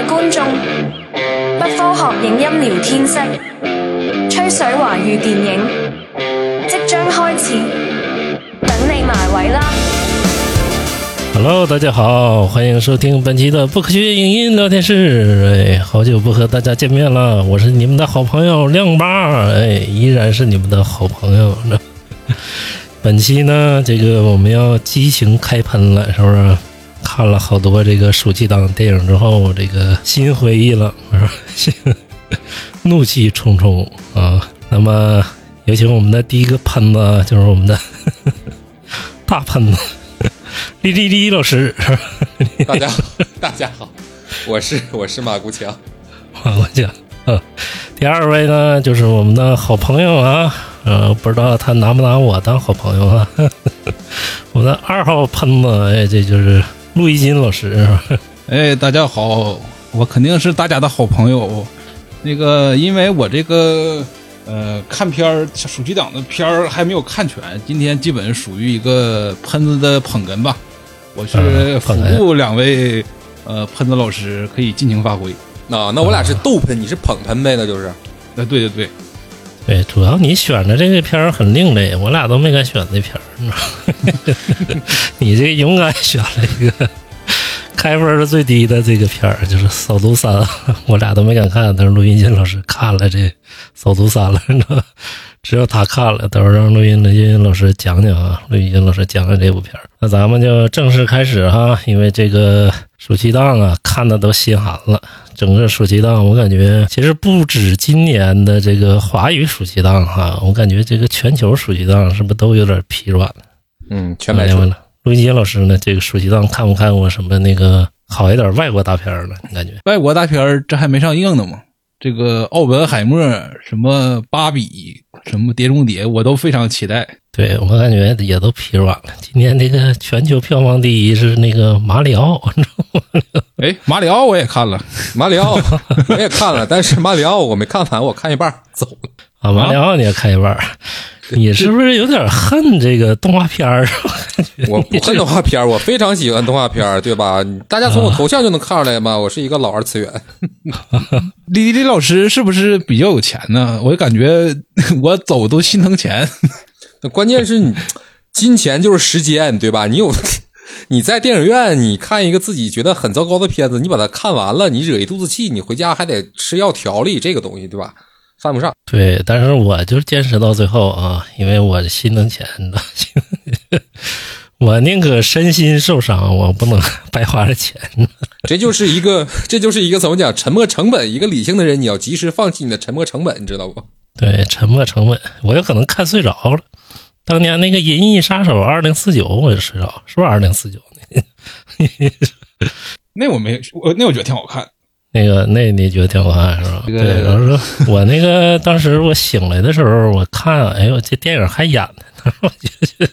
位觀眾，不科學影音聊天室，吹水華語電影即將開始，等你埋位啦！Hello，大家好，欢迎收听本期的不科学影音聊天室。哎，好久不和大家见面了，我是你们的好朋友亮八，哎，依然是你们的好朋友。本期呢，这个我们要激情开喷了，是不是？看了好多这个暑期档电影之后，这个心灰意冷，是吧？怒气冲冲啊！那么，有请我们的第一个喷子，就是我们的 大喷子。李丽丽老师，大家好，大家好，我是我是马国强，马国强。嗯，第二位呢，就是我们的好朋友啊，呃，不知道他拿不拿我当好朋友啊？我的二号喷子，哎，这就是陆一金老师。哎，大家好，我肯定是大家的好朋友。那个，因为我这个呃看片儿，暑期档的片儿还没有看全，今天基本属于一个喷子的捧哏吧。我是辅助两位呃喷子老师，可以尽情发挥。啊，那我俩是逗喷，你是捧喷呗？那就是。那，对对对，对，主要你选的这个片儿很另类，我俩都没敢选这片儿。你这勇敢选了一个开分是最低的这个片儿，就是《扫毒三》，我俩都没敢看，但是陆云金老师看了这《扫毒三》了，你知道只有他看了，到时候让陆云陆云老师讲讲啊，陆云金老师讲讲这部片儿。那咱们就正式开始哈，因为这个暑期档啊，看的都心寒了。整个暑期档，我感觉其实不止今年的这个华语暑期档哈，我感觉这个全球暑期档是不是都有点疲软了？嗯，全白了。陆金老师呢，这个暑期档看没看过什么那个好一点外国大片了？你感觉外国大片这还没上映呢吗？这个奥本海默、什么芭比、什么碟中谍，我都非常期待。对我感觉也都疲软了。今天这个全球票房第一是那个马里奥，你知道吗？哎，马里奥我也看了，马里奥我也看了，但是马里奥我没看完，我看一半走了。啊，马里奥你也看一半，你是不是有点恨这个动画片儿？我不恨动画片儿，我非常喜欢动画片儿，对吧？大家从我头像就能看出来嘛，我是一个老二次元。李李老师是不是比较有钱呢？我感觉我走都心疼钱。关键是你金钱就是时间，对吧？你有你在电影院，你看一个自己觉得很糟糕的片子，你把它看完了，你惹一肚子气，你回家还得吃药调理这个东西，对吧？犯不上。对，但是我就坚持到最后啊，因为我心疼钱的，我宁可身心受伤，我不能白花这钱。这就是一个，这就是一个怎么讲？沉没成本。一个理性的人，你要及时放弃你的沉没成本，你知道不？对，沉没成本，我有可能看睡着了。当年那个《银翼杀手二零四九》，我就睡着，是不是二零四九？那我没，我那我觉得挺好看。那个，那你觉得挺好看是吧？对，然后说，我那个当时我醒来的时候，我看，哎呦，这电影还演呢，我觉得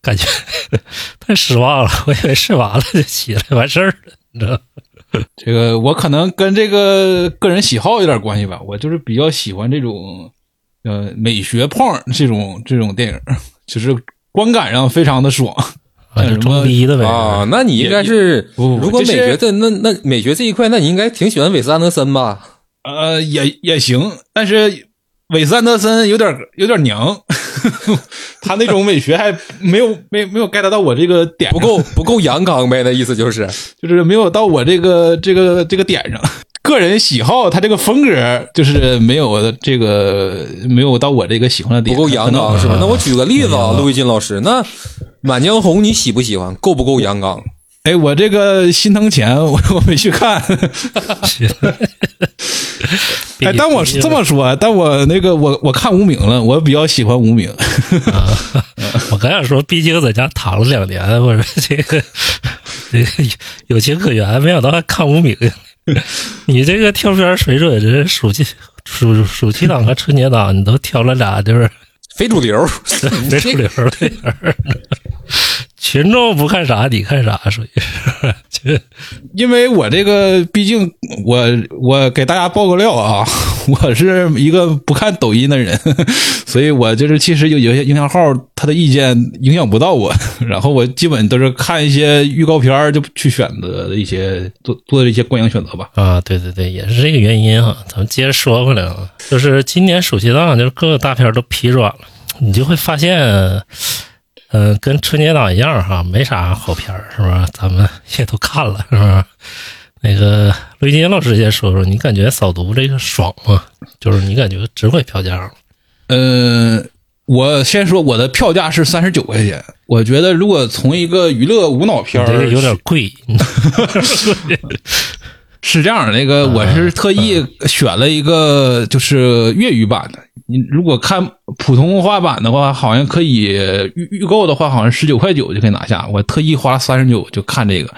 感觉 太失望了。我以为睡完了就起来完事儿了，你知道？这个我可能跟这个个人喜好有点关系吧，我就是比较喜欢这种。呃，美学胖这种这种电影，就是观感上非常的爽，什么逼的呗啊？那你应该是，如果美学这那那美学这一块，那你应该挺喜欢韦斯安德森吧？呃，也也行，但是韦斯安德森有点有点娘，他那种美学还没有没没有 get 到我这个点，不够不够阳刚呗？那意思就是 就是没有到我这个这个这个点上。个人喜好，他这个风格就是没有这个没有到我这个喜欢的点，不够阳刚是吧？那我举个例子啊，陆毅金老师，那《满江红》你喜不喜欢？够不够阳刚？哎，我这个心疼钱，我 我没去看。哎，但我这么说，但我那个我我看无名了，我比较喜欢无名。我刚想说，毕竟在家躺了两年，我说这个这个 有情可原，没想到还看无名。你这个挑片水准，这暑期暑暑期档和春节档，你都挑了俩，就是非主流，非主流的。群众不看啥，你看啥，属于是，就因为我这个，毕竟我我给大家爆个料啊，我是一个不看抖音的人，所以我就是其实有有些营销号他的意见影响不到我，然后我基本都是看一些预告片儿就去选择的一些做做的一些观影选择吧。啊，对对对，也是这个原因哈。咱们接着说回来啊，就是今年暑期档，就是各个大片都疲软了，你就会发现，嗯、跟春节档一样哈，没啥好片儿，是吧？咱们也都看了，是吧？那个陆金老师先说说，你感觉扫毒这个爽吗？就是你感觉值回票价吗？嗯，我先说我的票价是三十九块钱，我觉得如果从一个娱乐无脑片儿这个有点贵，是这样，那个我是特意选了一个就是粤语版的。你如果看普通话版的话，好像可以预预购的话，好像十九块九就可以拿下。我特意花三十九就看这个。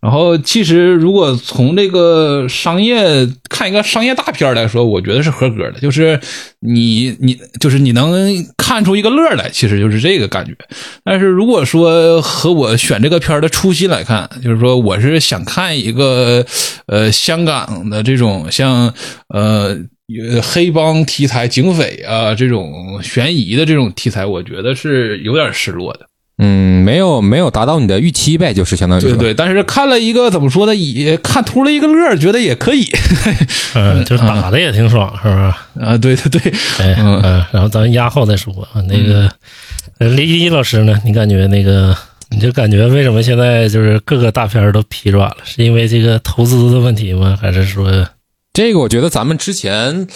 然后其实如果从这个商业看一个商业大片来说，我觉得是合格的，就是你你就是你能看出一个乐来，其实就是这个感觉。但是如果说和我选这个片的初心来看，就是说我是想看一个呃香港的这种像呃呃黑帮题材、警匪啊这种悬疑的这种题材，我觉得是有点失落的。嗯，没有没有达到你的预期呗，就是相当于对对，但是看了一个怎么说呢，也看图了一个乐儿，觉得也可以 嗯，就是打的也挺爽，是不是？啊。对对对，哎，嗯嗯，然后咱压后再说啊。那个，呃李一老师呢？你感觉那个，你就感觉为什么现在就是各个大片儿都疲软了？是因为这个投资的问题吗？还是说，这个我觉得咱们之前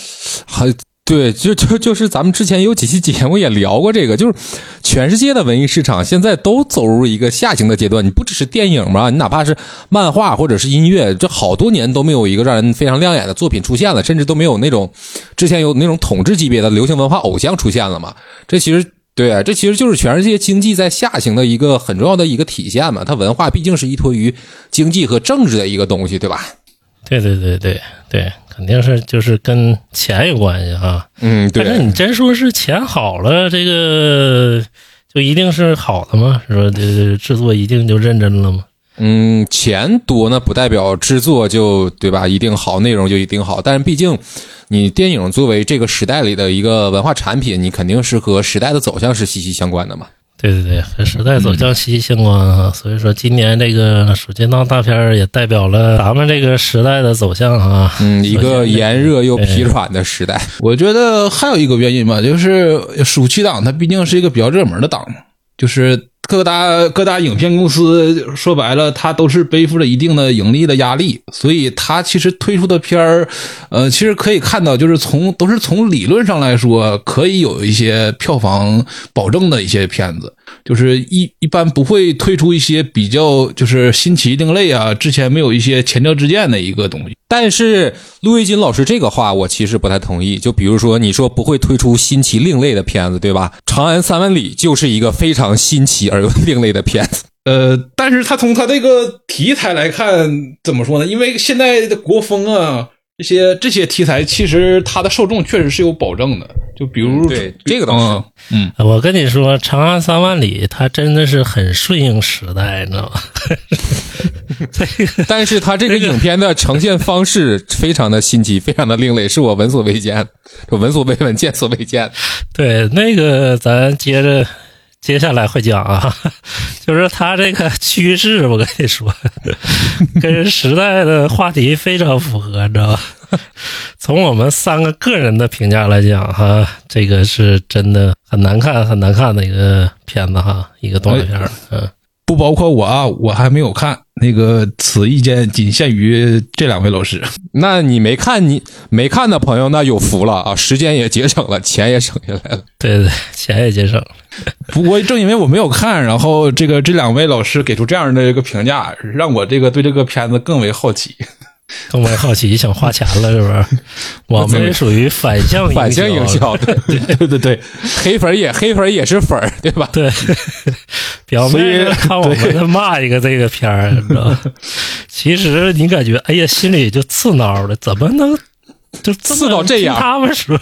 还对，就就就是咱们之前有几期节目也聊过这个，就是全世界的文艺市场现在都走入一个下行的阶段。你不只是电影嘛，你哪怕是漫画或者是音乐，这好多年都没有一个让人非常亮眼的作品出现了，甚至都没有那种之前有那种统治级别的流行文化偶像出现了嘛。这其实。对，这其实就是全世界经济在下行的一个很重要的一个体现嘛。它文化毕竟是依托于经济和政治的一个东西，对吧？对对对对对，肯定是就是跟钱有关系啊。嗯，对。但是你真说是钱好了，这个就一定是好的吗？是吧这制作一定就认真了吗？嗯，钱多那，不代表制作就对吧？一定好，内容就一定好。但是毕竟，你电影作为这个时代里的一个文化产品，你肯定是和时代的走向是息息相关的嘛。对对对，和时代走向息息相关啊！所以说，今年这个暑期档大片儿也代表了咱们这个时代的走向啊。嗯，一个炎热又疲软的时代。我觉得还有一个原因吧，就是暑期档它毕竟是一个比较热门的档嘛，就是各大各大影片公司说白了，它都是背负着一定的盈利的压力，所以它其实推出的片儿，呃，其实可以看到，就是从都是从理论上来说，可以有一些票房保证的一些片子，就是一一般不会推出一些比较就是新奇另类啊，之前没有一些前车之鉴的一个东西。但是陆毅金老师这个话，我其实不太同意。就比如说，你说不会推出新奇另类的片子，对吧？《长安三万里》就是一个非常新奇而又另类的片子。呃，但是他从他这个题材来看，怎么说呢？因为现在的国风啊，这些这些题材，其实它的受众确实是有保证的。就比如，对这个东西嗯，我跟你说，《长安三万里》它真的是很顺应时代，你知道吗？但是它这个影片的呈现方式非常的新奇，非常的另类，是我闻所未见，就闻所未闻，见所未见。对，那个咱接着接下来会讲啊，就是它这个趋势，我跟你说，跟时代的话题非常符合，你知道吧？从我们三个个人的评价来讲，哈，这个是真的很难看、很难看的一个片子哈，一个动画片儿，嗯。不包括我啊，我还没有看。那个此意见仅限于这两位老师。那你没看，你没看的朋友那有福了啊，时间也节省了，钱也省下来了。对对，钱也节省了。不过正因为我没有看，然后这个这两位老师给出这样的一个评价，让我这个对这个片子更为好奇。更为好奇，想花钱了是不是？我们属于反向反向营销，对对对对，黑粉也黑粉也是粉儿，对吧？对，表面看我们在骂一个这个片儿，你知道吗？其实你感觉，哎呀，心里就刺挠的，怎么能就刺到这样？听他们说，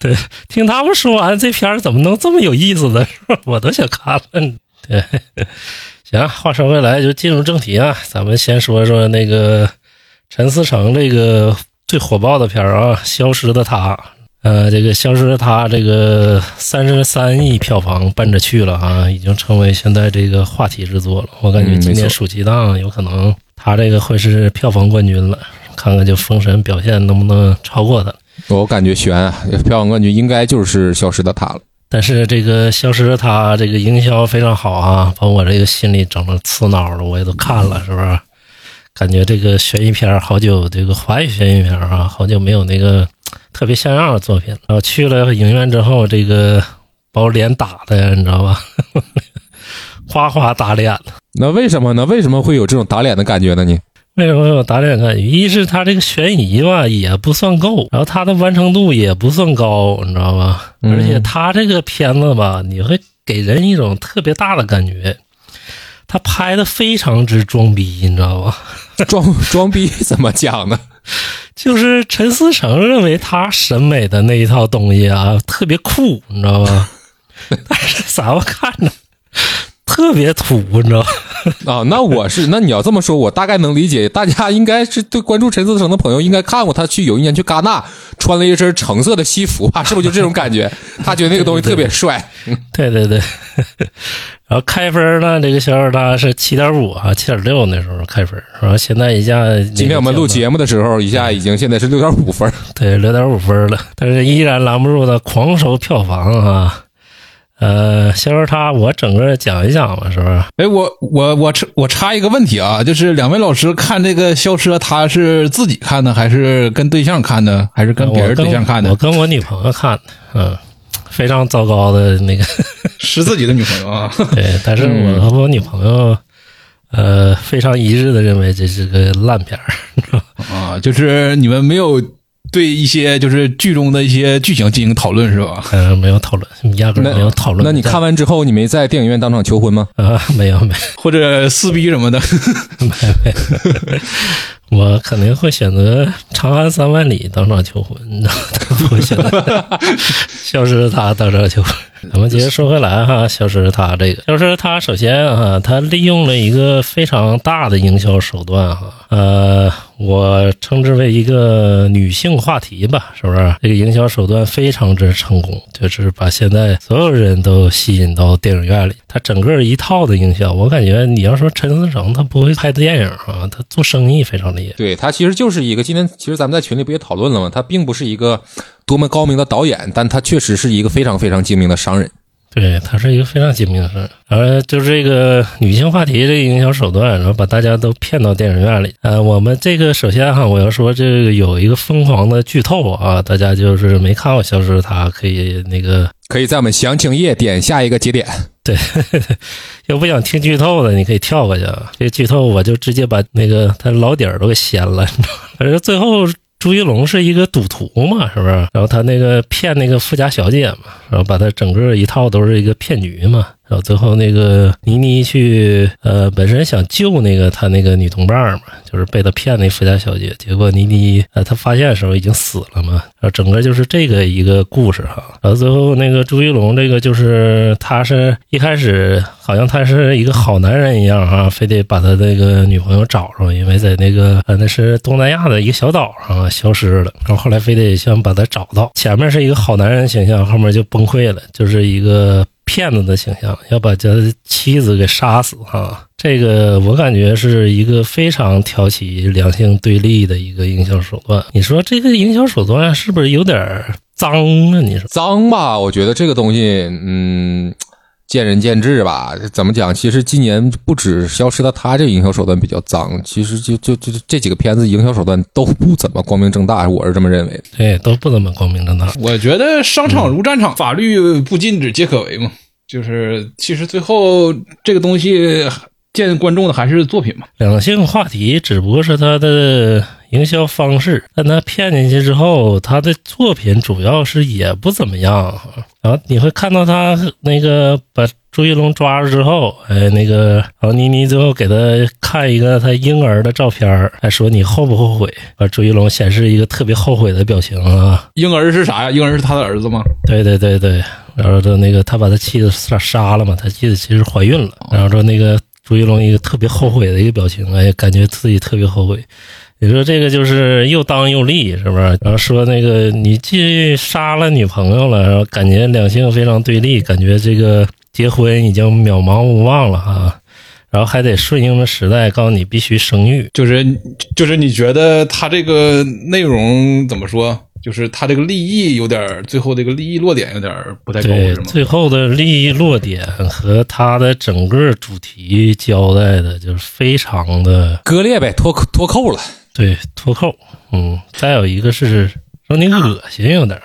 对，听他们说完这片儿怎么能这么有意思呢？我都想看了。对，行，话说回来，就进入正题啊，咱们先说说那个陈思诚这个最火爆的片儿啊，《消失的她》。呃，这个《消失的她》这个三十三亿票房奔着去了啊，已经成为现在这个话题之作了。我感觉今年暑期档有可能他这个会是票房冠军了，看看就《封神》表现能不能超过他。我感觉悬啊，票房冠军应该就是《消失的她》了。但是这个消失的她这个营销非常好啊，把我这个心里整的刺挠的，我也都看了，是不是？感觉这个悬疑片儿好久，这个华语悬疑片儿啊，好久没有那个 特别像样的作品了。然后去了影院之后，这个把我脸打的，你知道吧？哗哗打脸了。那为什么呢？为什么会有这种打脸的感觉呢？你为什么有打脸感觉？一是它这个悬疑吧也不算够，然后它的完成度也不算高，你知道吧？嗯而且它这个片子吧，你会给人一种特别大的感觉，他拍的非常之装逼，你知道吧？装 装逼怎么讲呢？就是陈思诚认为他审美的那一套东西啊，特别酷，你知道吧？但是咱们看着特别土，你知道吧？啊，那我是那你要这么说，我大概能理解。大家应该是对关注陈思诚的朋友，应该看过他去有一年去戛纳穿了一身橙色的西服吧？是不是就这种感觉？他觉得那个东西特别帅。对对对，然后开分呢，这个小尔达是七点五啊，七点六那时候开分，然后现在一下今天我们录节目的时候，一下已经现在是六点五分。对六点五分了，但是依然拦不住他狂收票房啊。呃，小尔达我整个讲一讲吧，是不是？哎，我我我插我插一个问题啊，就是两位老师看这个《消失的她》是自己看的，还是跟对象看的，还是跟别人对象看的？我跟我女朋友看的，嗯，非常糟糕的那个，是自己的女朋友啊？对，但是我和我女朋友，呃，非常一致的认为这是个烂片儿。啊，就是你们没有对一些就是剧中的一些剧情进行讨论是吧？嗯、没有讨论，压根儿没有讨论。那你看完之后，你没在电影院当场求婚吗？啊？没有没有。或者撕逼什么的？我肯定会选择《长安三万里》当场求婚，你知道吗？不会选择《消失的她》当场求婚。咱们接着说回来哈，《消失的她》这个，《消失的她》首先哈，他利用了一个非常大的营销手段哈，呃，我称之为一个女性话题吧，是不是？这个营销手段非常之成功，就是把现在所有人都吸引到电影院里。它整个一套的营销，我感觉你要说陈思诚他不会拍电影啊，他做生意非常厉害。对他其实就是一个，今天其实咱们在群里不也讨论了吗？他并不是一个多么高明的导演，但他确实是一个非常非常精明的商人。对，他是一个非常精明的事儿，而就是这个女性话题这个营销手段，然后把大家都骗到电影院里。呃，我们这个首先哈，我要说这个有一个疯狂的剧透啊，大家就是没看过《消失的她》，可以那个可以在我们详情页点下一个节点。对，要不想听剧透的，你可以跳过去啊。这剧透我就直接把那个他老底儿都给掀了，反正？最后朱一龙是一个赌徒嘛，是不是？然后他那个骗那个富家小姐嘛，然后把他整个一套都是一个骗局嘛。然后最后那个倪妮去呃，本身想救那个他那个女同伴嘛，就是被他骗那富家小姐，结果倪妮呃，他发现的时候已经死了嘛。然后整个就是这个一个故事哈。然后最后那个朱一龙这个就是他是一开始好像他是一个好男人一样哈，非得把他那个女朋友找着，因为在那个呃那是东南亚的一个小岛上消失了，然后后来非得想把他找到。前面是一个好男人形象，后面就崩溃了，就是一个。骗子的形象，要把他妻子给杀死啊，这个我感觉是一个非常挑起两性对立的一个营销手段。你说这个营销手段是不是有点脏啊？你说脏吧？我觉得这个东西，嗯，见仁见智吧。怎么讲？其实今年不止消失的他这个营销手段比较脏，其实就就就这几个片子营销手段都不怎么光明正大，我是这么认为的。对，都不怎么光明正大。我觉得商场如战场，法律不禁止皆可为嘛。就是其实最后这个东西见观众的还是作品嘛。两性话题只不过是他的营销方式，但他骗进去之后，他的作品主要是也不怎么样。然后你会看到他那个把朱一龙抓住之后，哎，那个然后倪妮最后给他看一个他婴儿的照片，还说你后不后悔？把朱一龙显示一个特别后悔的表情啊。婴儿是啥呀？婴儿是他的儿子吗？对对对对，然后说那个他把他妻子杀杀了嘛，他妻子其实怀孕了，然后说那个朱一龙一个特别后悔的一个表情，哎，感觉自己特别后悔。你说这个就是又当又立，是不是？然后说那个你既杀了女朋友了，然后感觉两性非常对立，感觉这个结婚已经渺茫无望了哈。然后还得顺应着时代，告诉你必须生育。就是就是你觉得他这个内容怎么说？就是他这个利益有点儿，最后这个利益落点有点儿不太高，对，是吗？最后的利益落点和他的整个主题交代的，就是非常的割裂呗，脱脱扣了。对脱扣。嗯，再有一个是让你恶心，有点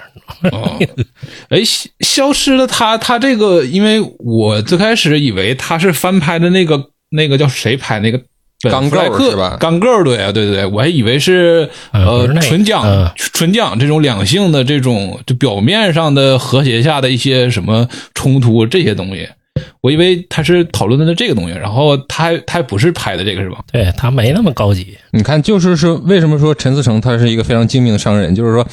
哎，消消失了他他这个，因为我最开始以为他是翻拍的那个那个叫谁拍那个本钢构弗莱克是吧钢构对啊，对对对，我还以为是呃纯讲嗯纯讲这种两性的这种就表面上的和谐下的一些什么冲突这些东西，我以为他是讨论的这个东西，然后他还他还不是拍的这个是吧？对他没那么高级。你看，就是说，为什么说陈思诚他是一个非常精明的商人？就是说，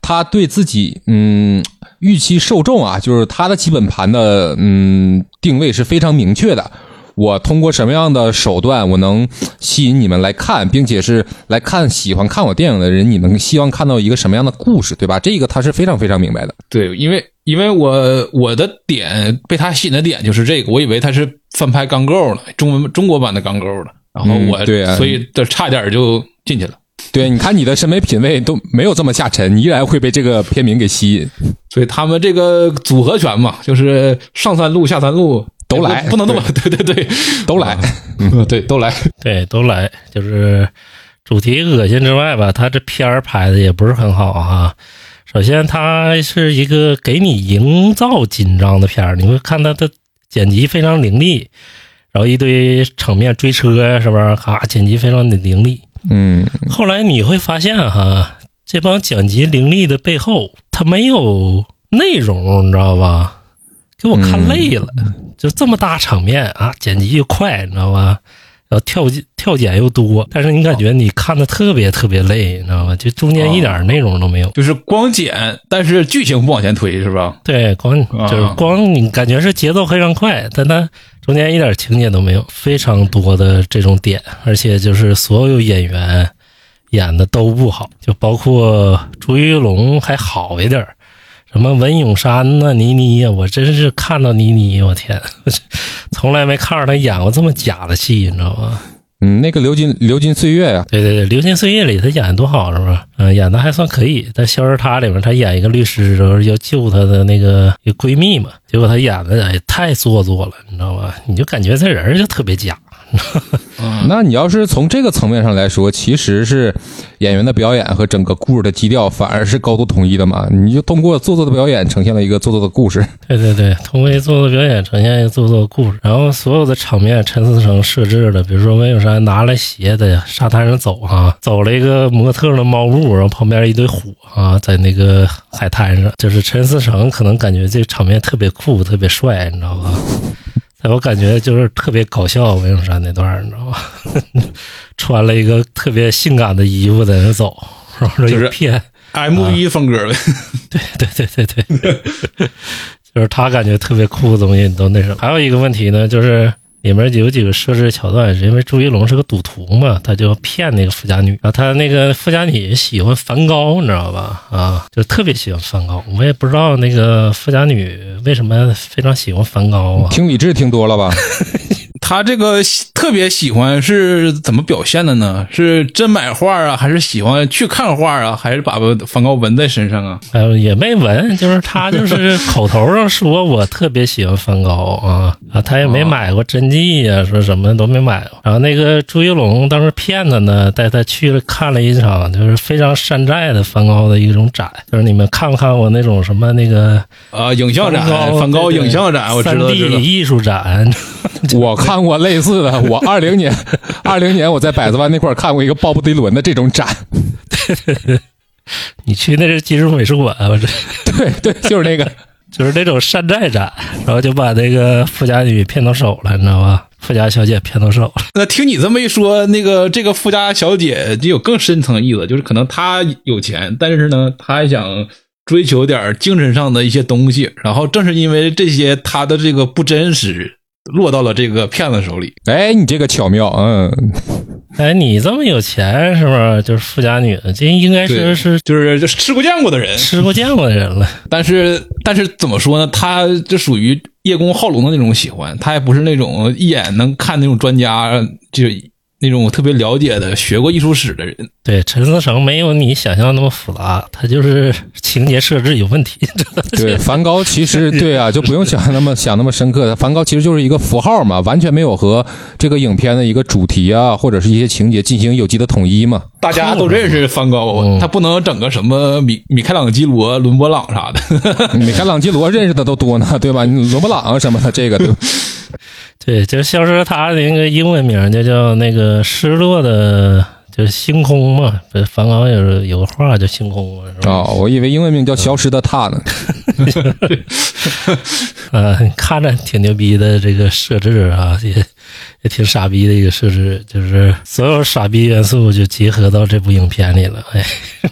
他对自己嗯预期受众啊，就是他的基本盘的嗯定位是非常明确的。我通过什么样的手段，我能吸引你们来看，并且是来看喜欢看我电影的人，你们希望看到一个什么样的故事，对吧？这个他是非常非常明白的。对，因为因为我我的点被他吸引的点就是这个，我以为他是翻拍钢构了，中文中国版的钢构了，然后我、嗯对啊所以这差点就进去了。对，你看你的审美品味都没有这么下沉，你依然会被这个片名给吸引。所以他们这个组合拳嘛，就是上三路下三路都来不不能那么对 对对，都来，嗯对都来。对，都来，就是主题恶心之外吧，他这片儿拍的也不是很好啊。首先，它是一个给你营造紧张的片儿，你会看它的剪辑非常凌厉，然后一堆场面追车呀，是不是？哈，剪辑非常的凌厉。嗯，后来你会发现哈，这帮剪辑凌厉的背后，它没有内容，你知道吧？给我看累了，就这么大场面啊，剪辑又快，你知道吧？然后跳跳剪又多，但是你感觉你看的特别特别累，你知道吧？就中间一点内容都没有。就是光剪，但是剧情不往前推，是吧？对，光啊就是光你感觉是节奏非常快，但它中间一点情节都没有，非常多的这种点，而且就是所有演员演的都不好，就包括朱一龙还好一点儿什么文咏珊呐、倪妮呀，我真是看到倪妮，我天，从来没看着她演过这么假的戏，你知道吗？嗯，那个流金流金岁月呀、对对对，《流金岁月》里她演的多好，是吧？嗯、演的还算可以。在《消失她》里面，她演一个律师，然后要救她的那个闺蜜嘛，结果她演的哎太做作了，你知道吧？你就感觉这人就特别假。那你要是从这个层面上来说，其实是演员的表演和整个故事的基调反而是高度统一的嘛？你就通过做作的表演呈现了一个做作的故事。对对对，通过一做作表演呈现一个做作的故事，然后所有的场面陈思成设置的，比如说温永山拿了鞋在沙滩上走啊，走了一个模特的猫步，然后旁边一堆虎啊，在那个海滩上，就是陈思成可能感觉这个场面特别酷、特别帅，你知道吧？在我感觉就是特别搞笑，温永山那段儿你知道吗？穿了一个特别性感的衣服在那走，然后就是一片。M 一风格的。对对对对对，就是他感觉特别酷的东西你都那什么。还有一个问题呢，就是里面有几个设置桥段，是因为朱一龙是个赌徒嘛，他就骗那个富家女，啊他那个富家女喜欢梵高，你知道吧？啊，就特别喜欢梵高。我也不知道那个富家女为什么非常喜欢梵高啊。听李志听多了吧？他这个喜特别喜欢是怎么表现的呢？是真买画啊，还是喜欢去看画啊，还是把梵高纹在身上啊？呃，也没纹，就是他就是口头上说我特别喜欢梵高啊啊，他也没买过真迹呀、说什么都没买过。然后那个朱一龙当时骗他呢，带他去了看了一场就是非常山寨的梵高的一种展，就是你们看没看过那种什么那个啊，影像展，梵高影像展，我知道，三知道 D。艺术展，我看过类似的，我二零年二零年我在百子湾那块儿看过一个鲍勃迪伦的这种展。你去那是金属美术馆，我这对对，就是那个。就是那种山寨展，然后就把那个富家女骗到手了，你知道吧？富家小姐骗到手了。那听你这么一说，那个这个富家小姐就有更深层意思，就是可能她有钱，但是呢，她还想追求点精神上的一些东西，然后正是因为这些，她的这个不真实落到了这个骗子手里。哎，你这个巧妙，嗯，哎，你这么有钱是不是？就是富家女，这应该是是就是就是吃过见过的人，吃过见过的人了。但是但是怎么说呢？他就属于叶公好龙的那种喜欢，他也不是那种一眼能看那种专家，就那种特别了解的、学过艺术史的人。对，陈思诚没有你想象那么复杂，他就是情节设置有问题。对，梵高其实对啊，就不用想那么想那么深刻。梵高其实就是一个符号嘛，完全没有和这个影片的一个主题啊，或者是一些情节进行有机的统一嘛。大家都认识梵高，嗯他不能整个什么米米开朗基罗、伦勃朗啥的。米开朗基罗认识的都多呢，对吧？你罗布朗什么的，这个对？对，就像是他那个英文名就叫那个失落的，就是星空嘛。不是梵高有有个画叫星空嘛，是吧？哦，我以为英文名叫消失的他呢。呃，看着挺牛逼的这个设置啊，也也挺傻逼的一个设置，就是所有傻逼元素就结合到这部影片里了。哎，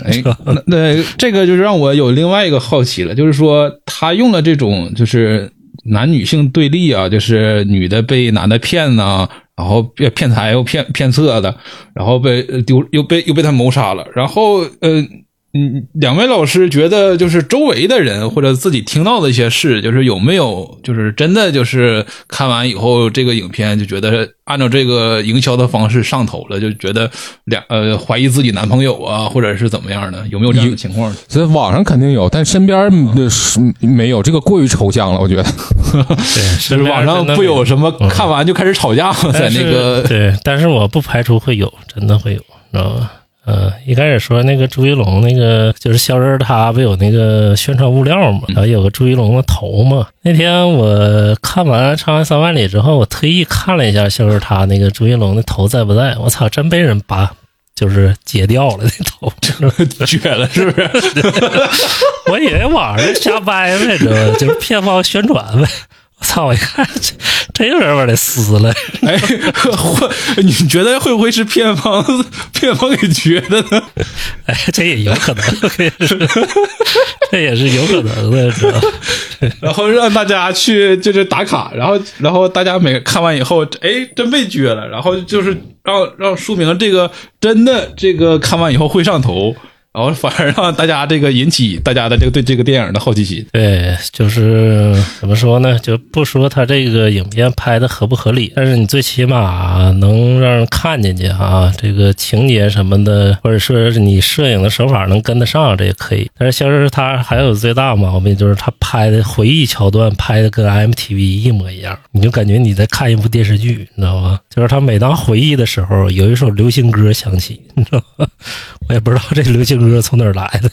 哎，那那这个就让我有另外一个好奇了，就是说他用了这种就是男女性对立啊，就是女的被男的骗呐、然后骗骗财又骗骗色的，然后被丢又被又被他谋杀了，然后呃。嗯，两位老师觉得就是周围的人或者自己听到的一些事，就是有没有就是真的就是看完以后这个影片就觉得按照这个营销的方式上头了，就觉得两呃怀疑自己男朋友啊，或者是怎么样的，有没有这样的情况？所以网上肯定有，但身边没有，这个过于抽象了，我觉得。对，就是网上不有什么看完就开始吵架？在那个对，但是我不排除会有，真的会有，知道吧？呃，一开始说那个朱一龙那个就是肖战他不有那个宣传物料嘛，然后有个朱一龙的头嘛。那天我看完《长安三万里》之后，我特意看了一下肖战他那个朱一龙的头在不在，我操，真被人拔。就是截掉了那头，绝了，是不是？我以为网上瞎掰呗？就是片方宣传呗。我操！我一看这这有人把它撕了，哎，会你觉得会不会是片方片方给绝的呢？哎，这也有可能，这也是有可能的，知道吧？然后让大家去就是打卡，然后然后大家每看完以后，哎，真被撅了，然后就是让让说明这个真的这个看完以后会上头。然后反而让大家这个引起大家的这个对这个电影的好奇心。对，就是怎么说呢？就不说他这个影片拍的合不合理，但是你最起码能让人看进去啊，这个情节什么的，或者说是你摄影的手法能跟得上，这也可以。但是像是他还有最大毛病，就是他拍的回忆桥段拍的跟 MTV 一模一样，你就感觉你在看一部电视剧，你知道吧？就是他每当回忆的时候，有一首流行歌响起，你知道吗？我也不知道这流行歌从哪儿来的。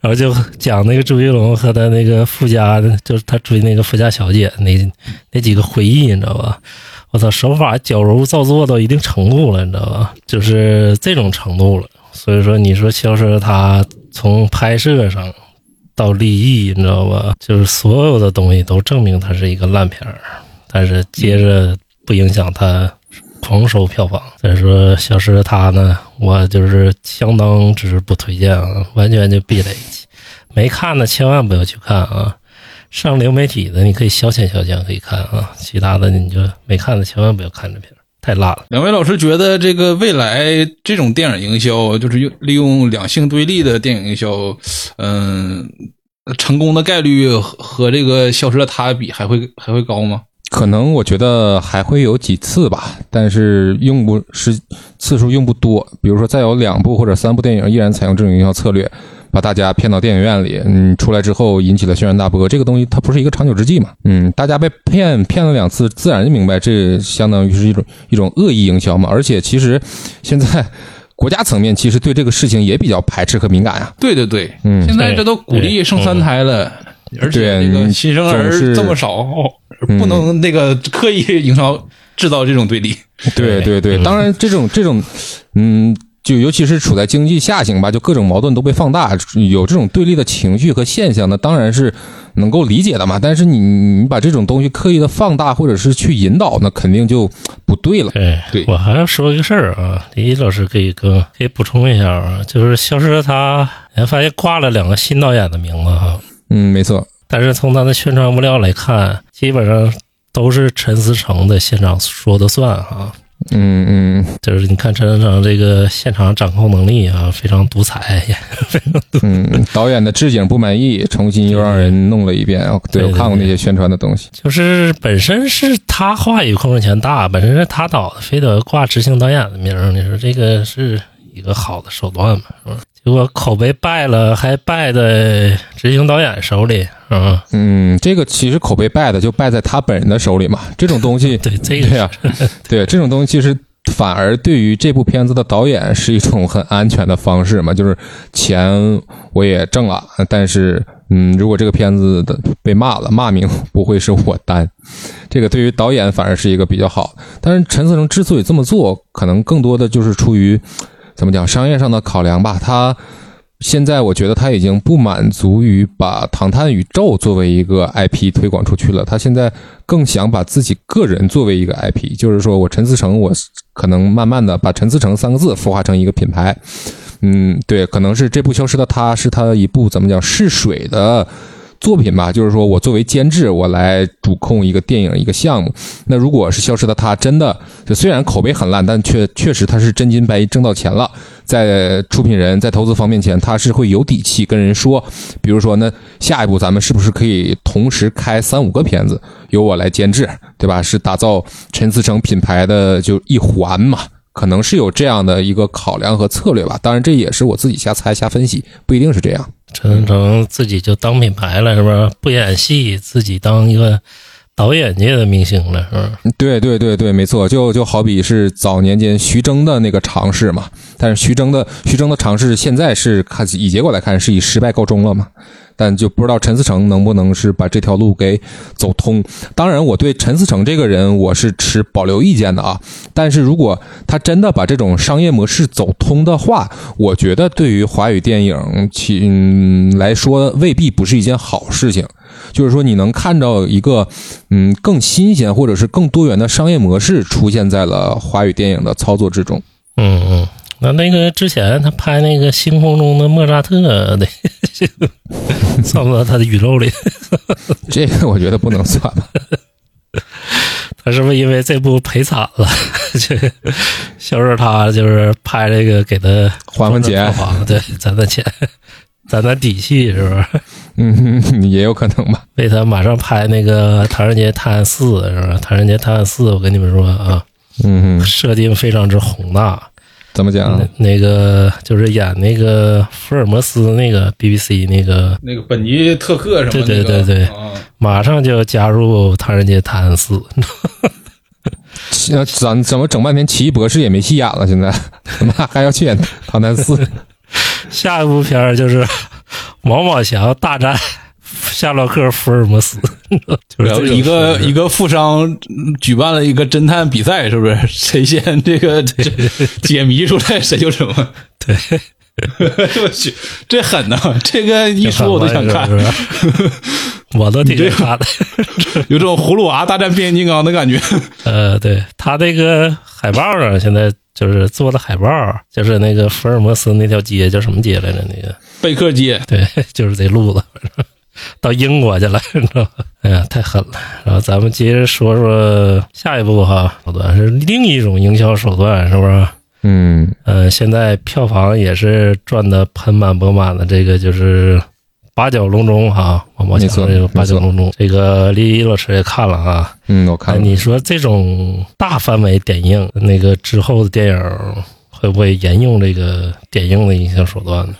然后就讲那个朱一龙和他那个富家，就是他追那个富家小姐那那几个回忆，你知道吧？我操，手法矫揉造作到一定程度了，你知道吧？就是这种程度了。所以说，你说消失他从拍摄上到立意，你知道吧？就是所有的东西都证明它是一个烂片儿，但是接着不影响它狂收票房。再说《消失的她》呢，我就是相当之不推荐啊，完全就避雷。没看的千万不要去看啊！上流媒体的你可以消遣消遣，可以看啊，其他的你就没看的千万不要看这片，太烂了。两位老师觉得这个未来这种电影营销，就是用利用两性对立的电影营销，嗯、成功的概率和和这个《消失的他》比还会还会高吗？可能我觉得还会有几次吧，但是用不是次数用不多。比如说，再有两部或者三部电影依然采用这种营销策略，把大家骗到电影院里，嗯，出来之后引起了轩然大波。这个东西它不是一个长久之计嘛，嗯，大家被骗骗了两次，自然就明白这相当于是一种一种恶意营销嘛。而且其实现在国家层面其实对这个事情也比较排斥和敏感啊。对对对，嗯现在这都鼓励生三胎了，而且那个新生儿这么少，不能那个刻意营造制造这种对立。对对对，当然这种这种，嗯，就尤其是处在经济下行吧，就各种矛盾都被放大，有这种对立的情绪和现象，那当然是能够理解的嘛。但是你你把这种东西刻意的放大，或者是去引导，那肯定就不对了。对对我还要说一个事儿啊，李老师可以跟可以补充一下啊，就是消失的她，哎，发现挂了两个新导演的名字哈，嗯，没错，但是从他的宣传物料来看，基本上都是陈思诚的现场说的算哈。嗯嗯就是你看陈思诚这个现场掌控能力啊，非常独裁，嗯，导演的置景不满意，重新又让人弄了一遍。对我看过那些宣传的东西。就是本身是他话语控制权大，本身是他导的，非得挂执行导演的名儿，你说这个是一个好的手段吗？是吧？结果口碑败了，还败在执行导演手里，是吧？嗯，这个其实口碑败的就败在他本人的手里嘛。这种东西，对，这个对呀、对这种东西其实反而对于这部片子的导演是一种很安全的方式嘛，就是钱我也挣了，但是嗯，如果这个片子的被骂了，骂名不会是我担，这个对于导演反而是一个比较好。但是陈思诚之所以这么做，可能更多的就是出于怎么讲商业上的考量吧，他。现在我觉得他已经不满足于把《唐探宇宙》作为一个 IP 推广出去了，他现在更想把自己个人作为一个 IP，就是说我陈思诚，我可能慢慢的把陈思诚三个字孵化成一个品牌。嗯，对，可能是这部《消失的他》是他一部怎么讲试水的作品吧，就是说我作为监制，我来主控一个电影一个项目。那如果是《消失的她》真的，就虽然口碑很烂，但确确实他是真金白银挣到钱了。在出品人在投资方面前，他是会有底气跟人说，比如说，那下一步咱们是不是可以同时开三五个片子，由我来监制，对吧？是打造陈思诚品牌的就一环嘛，可能是有这样的一个考量和策略吧。当然，这也是我自己瞎猜瞎分析，不一定是这样。陈思诚自己就当品牌了，是不是？不演戏，自己当一个导演界的明星了，是吧？对对对对，没错，就就好比是早年间徐峥的那个尝试嘛，但是徐峥的徐峥的尝试现在是看以结果来看是以失败告终了嘛，但就不知道陈思诚能不能是把这条路给走通。当然，我对陈思诚这个人我是持保留意见的啊，但是如果他真的把这种商业模式走通的话，我觉得对于华语电影其嗯来说未必不是一件好事情。就是说，你能看到一个嗯更新鲜或者是更多元的商业模式出现在了华语电影的操作之中。嗯嗯。那那个之前他拍那个《星空中的莫扎特》的，算不算他的宇宙里？这个我觉得不能算吧。他是不是因为这部赔惨了？这小时候他就是拍这个给他还还钱，对，攒攒钱，攒攒底气，是不是？嗯，也有可能吧。为他马上拍那个《唐人街探案四》，是吧？《唐人街探案四》，我跟你们说啊，嗯，设定非常之宏大。怎么讲那？那个就是演那个福尔摩斯那个 BBC 那个，那个本尼特克什么对对那个对对啊马上就要加入《唐人街探案四》。那咱怎么整半天奇异博士也没戏演了？现在 怎么还要去演唐探四？下一部片儿就是 王宝强大战 夏洛克·福尔摩斯，就是一个一个富商嗯举办了一个侦探比赛，是不是？谁先这个这解谜出来，谁就什么？对，我去，这狠呐！这个一说我都想看？我都挺想看的。有种葫芦娃大战变形金刚的感觉。呃，对他这个海报上现在就是做的海报，就是那个福尔摩斯那条街叫什么街来着？那个贝克街，对，就是这路子，反 正到英国去了，你知道吧？哎呀，太狠了。然后咱们接着说说下一步哈，手段是另一种营销手段，是不是？嗯呃，现在票房也是赚的盆满钵满的，这个就是八角笼中哈，王宝没错强这个八角笼中，这个李老师也看了啊。嗯，我哎，看了。你说这种大范围点映，那个之后的电影会不会沿用这个点映的营销手段呢？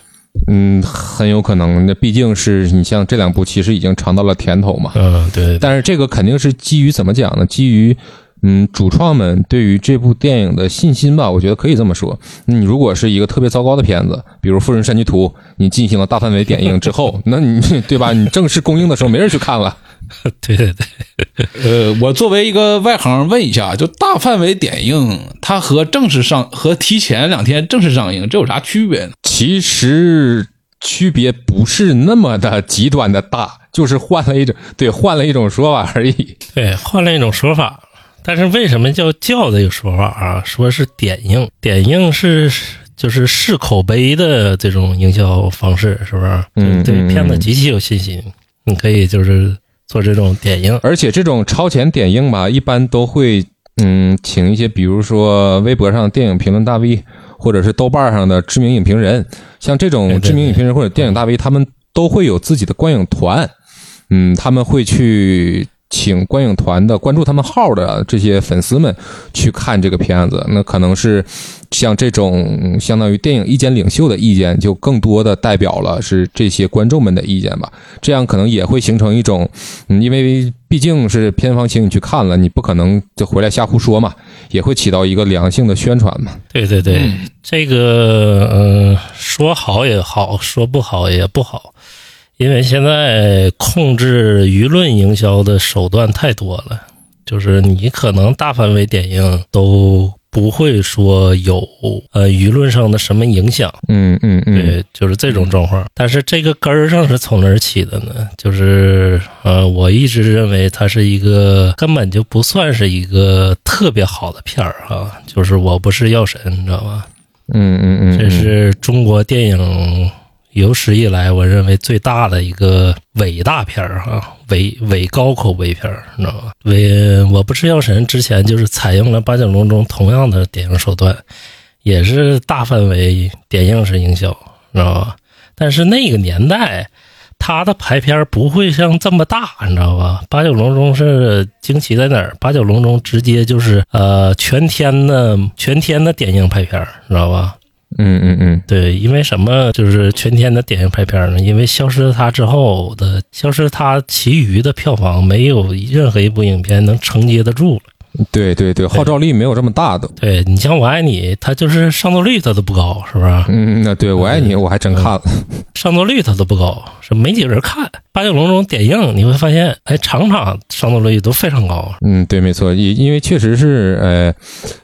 嗯，很有可能。那毕竟是你像这两部，其实已经尝到了甜头嘛。嗯，对，但是这个肯定是基于怎么讲呢？基于嗯，主创们对于这部电影的信心吧，我觉得可以这么说。你如果是一个特别糟糕的片子，比如《富人山居图》，你进行了大范围点映之后，那你 对吧？你正式公映的时候，没人去看了。对对对，呃，我作为一个外行问一下，就大范围点映，它和正式上和提前两天正式上映，这有啥区别呢？其实区别不是那么的极端的大，就是换了一种对换了一种说法而已。对，换了一种说法。但是为什么叫叫这个说法啊？说是点映，点映是就是试口碑的这种营销方式，是不是？嗯嗯对片子嗯极其有信心，你可以就是做这种点映。而且这种超前点映吧，一般都会嗯请一些，比如说微博上电影评论大 V，或者是豆瓣上的知名影评人，像这种知名影评人或者电影大 V，他们都会有自己的观影团，嗯，他们会去。请观影团的关注他们号的这些粉丝们去看这个片子，那可能是像这种相当于电影意见领袖的意见，就更多的代表了是这些观众们的意见吧。这样可能也会形成一种，嗯，因为毕竟是片方请你去看了，你不可能就回来瞎胡说嘛，也会起到一个良性的宣传嘛。对对对，这个、呃说好也好，说不好也不好，因为现在控制舆论营销的手段太多了，就是你可能大范围点映都不会说有呃舆论上的什么影响。嗯嗯嗯，对，就是这种状况。但是这个根儿上是从哪儿起的呢？就是呃，我一直认为它是一个根本就不算是一个特别好的片儿哈。就是我不是药神，你知道吧？嗯嗯嗯，这是中国电影有史以来我认为最大的一个伟大片儿哈，伟伟高口碑片儿，你知道吧？伟我不是药神之前就是采用了八角笼中同样的点映手段，也是大范围点映式营销，你知道吧？但是那个年代，它的排片不会像这么大，你知道吧？八角笼中是惊奇在哪儿？八角笼中直接就是呃全天的全天的点映排片，你知道吧？嗯嗯嗯对，因为什么？就是全天的点映拍片呢？因为《消失的他》之后的《消失的他》，其余的票房没有任何一部影片能承接得住了。对对对，号召力没有这么大的。对你像《我爱你》，它就是上座率它都不高，是不是？嗯，那对我爱你，我还真看了。上座率它都不高，是没几个人看。八九龙中点映，你会发现，哎，场场上座率都非常高。嗯，对，没错，因因为确实是，呃，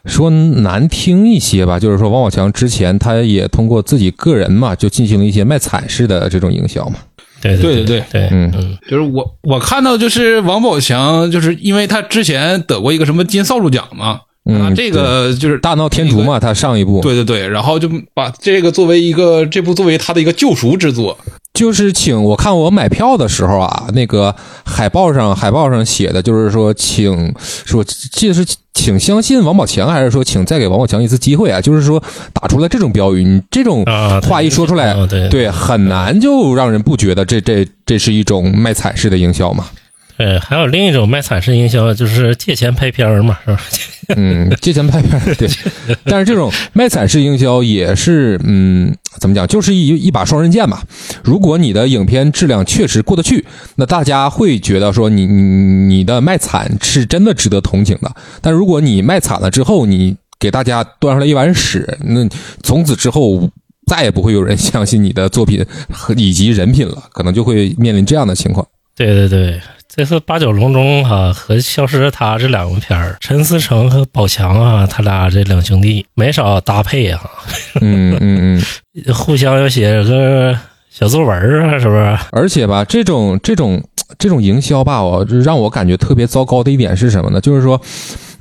说难听一些吧，就是说王宝强之前他也通过自己个人嘛，就进行了一些卖惨式的这种营销嘛。对对对对对，嗯。嗯，就是我我看到就是王宝强，就是因为他之前得过一个什么金扫帚奖嘛，嗯啊，这个就是大闹天竺嘛，他上一部对对对，然后就把这个作为一个这部作为他的一个救赎之作，就是请我看我买票的时候啊，那个海报上海报上写的就是说，请说记得是请相信王宝强，还是说请再给王宝强一次机会啊？就是说打出来这种标语，你这种话一说出来，啊对对，很难就让人不觉得这这这是一种卖惨式的营销嘛。对，还有另一种卖惨式营销，就是借钱拍片儿嘛，是吧？嗯，借钱拍片儿对，但是这种卖惨式营销也是，嗯，怎么讲，就是一一把双刃剑吧。如果你的影片质量确实过得去，那大家会觉得说你你你的卖惨是真的值得同情的。但如果你卖惨了之后，你给大家端上来一碗屎，那从此之后再也不会有人相信你的作品和以及人品了，可能就会面临这样的情况。对对对，这次八角笼中哈、和消失的她这两个片儿，陈思诚和宝强啊，他俩这两兄弟没少搭配啊，嗯嗯嗯。互相要写个小作文儿啊，是不是？而且吧，这种这种这种营销吧，我让我感觉特别糟糕的一点是什么呢？就是说，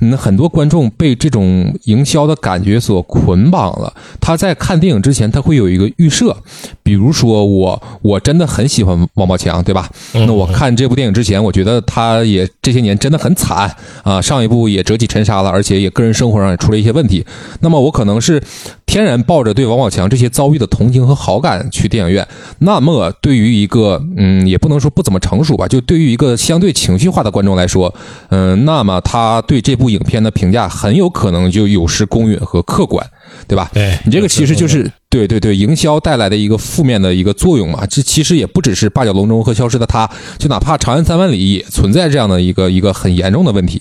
嗯，很多观众被这种营销的感觉所捆绑了。他在看电影之前，他会有一个预设，比如说我我真的很喜欢王宝强，对吧？嗯那我看这部电影之前，我觉得他也这些年真的很惨啊，上一部也折戟沉沙了，而且也个人生活上也出了一些问题。那么我可能是天然抱着对王宝强这些遭遇的同情和好感去电影院。那么对于一个嗯，也不能说不怎么成熟吧，就对于一个相对情绪化的观众来说，嗯，那么他对这部影片的评价很有可能就有失公允和客观，对吧？对你这个其实就是对对对，营销带来的一个负面的一个作用嘛。这其实也不只是八角笼中和消失的他，就哪怕长安三万里也存在这样的一个一个很严重的问题，